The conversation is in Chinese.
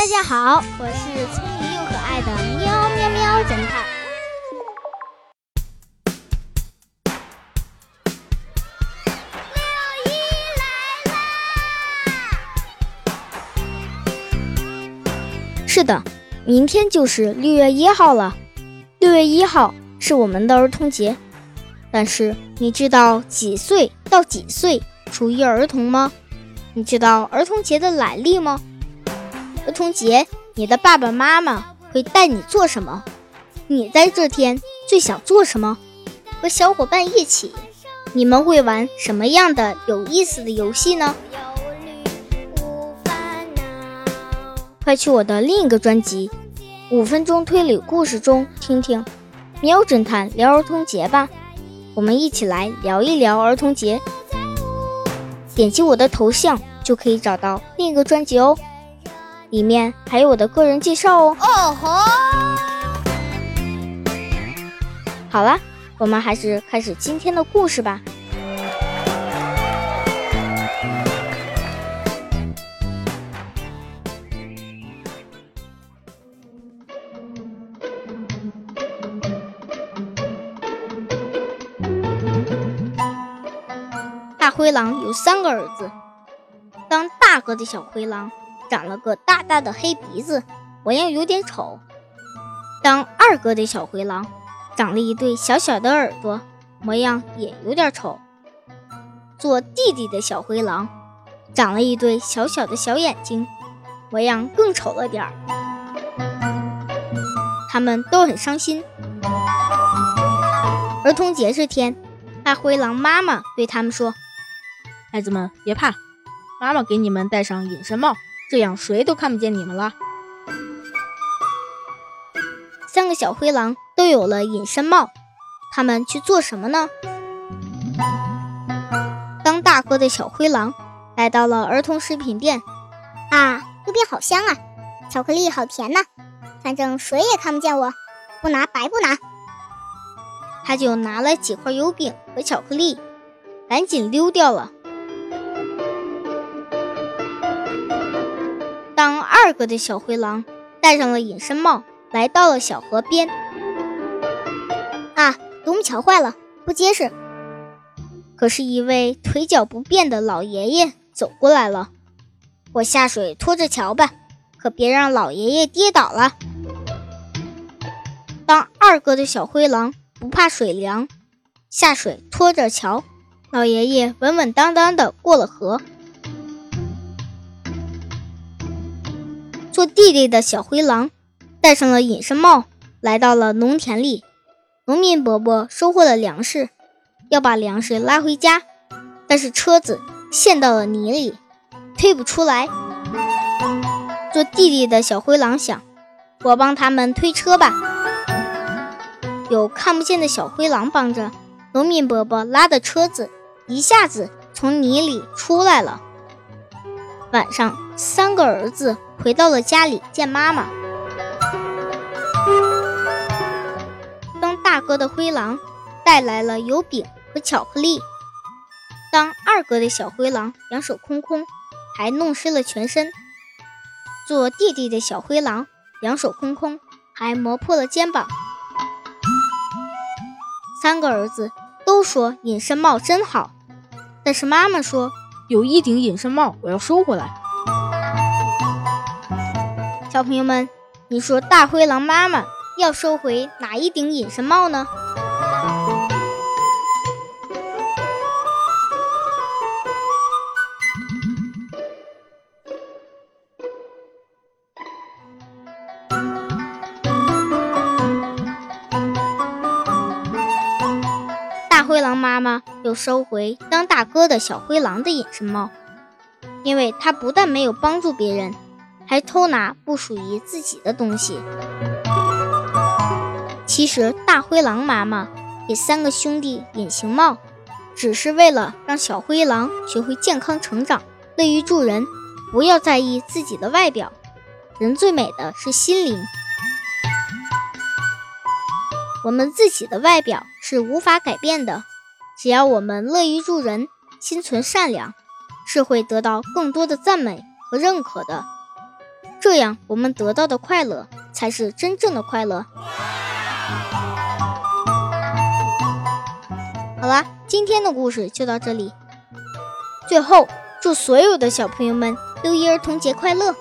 大家好，我是聪明又可爱的喵喵喵侦探。是的，明天就是六月一号了。六月一号是我们的儿童节，但是你知道几岁到几岁属于儿童吗？你知道儿童节的来历吗？儿童节，你的爸爸妈妈会带你做什么？你在这天最想做什么？和小伙伴一起，你们会玩什么样的有意思的游戏呢？快去我的另一个专辑《五分钟推理故事》中听听喵侦探聊儿童节吧。我们一起来聊一聊儿童节。点击我的头像就可以找到另一个专辑哦。里面还有我的个人介绍哦。哦吼！好了，我们还是开始今天的故事吧。大灰狼有三个儿子，当大哥的小灰狼。长了个大大的黑鼻子，模样有点丑。当二哥的小灰狼，长了一对小小的耳朵，模样也有点丑。做弟弟的小灰狼，长了一对小小的小眼睛，模样更丑了点儿。他们都很伤心。儿童节这天，大灰狼妈妈对他们说：“孩子们别怕，妈妈给你们戴上隐身帽。”这样谁都看不见你们了。三个小灰狼都有了隐身帽，他们去做什么呢？当大哥的小灰狼来到了儿童食品店，啊，油饼好香啊，巧克力好甜呐，反正谁也看不见我，不拿白不拿。他就拿了几块油饼和巧克力，赶紧溜掉了。二哥的小灰狼戴上了隐身帽，来到了小河边。啊，独木桥坏了，不结实。可是，一位腿脚不便的老爷爷走过来了。我下水拖着桥吧，可别让老爷爷跌倒了。当二哥的小灰狼不怕水凉，下水拖着桥，老爷爷稳稳当当的过了河。做弟弟的小灰狼戴上了隐身帽，来到了农田里。农民伯伯收获了粮食，要把粮食拉回家，但是车子陷到了泥里，推不出来。做弟弟的小灰狼想：“我帮他们推车吧。”有看不见的小灰狼帮着，农民伯伯拉的车子一下子从泥里出来了。晚上，三个儿子。回到了家里见妈妈。当大哥的灰狼带来了油饼和巧克力，当二哥的小灰狼两手空空，还弄湿了全身；做弟弟的小灰狼两手空空，还磨破了肩膀。三个儿子都说隐身帽真好，但是妈妈说有一顶隐身帽我要收回来。小朋友们，你说大灰狼妈妈要收回哪一顶隐身帽呢？大灰狼妈妈又收回当大哥的小灰狼的隐身帽，因为他不但没有帮助别人。还偷拿不属于自己的东西。其实，大灰狼妈妈给三个兄弟隐形帽，只是为了让小灰狼学会健康成长，乐于助人，不要在意自己的外表。人最美的是心灵。我们自己的外表是无法改变的，只要我们乐于助人，心存善良，是会得到更多的赞美和认可的。这样我们得到的快乐才是真正的快乐。好啦，今天的故事就到这里。最后，祝所有的小朋友们六一儿童节快乐！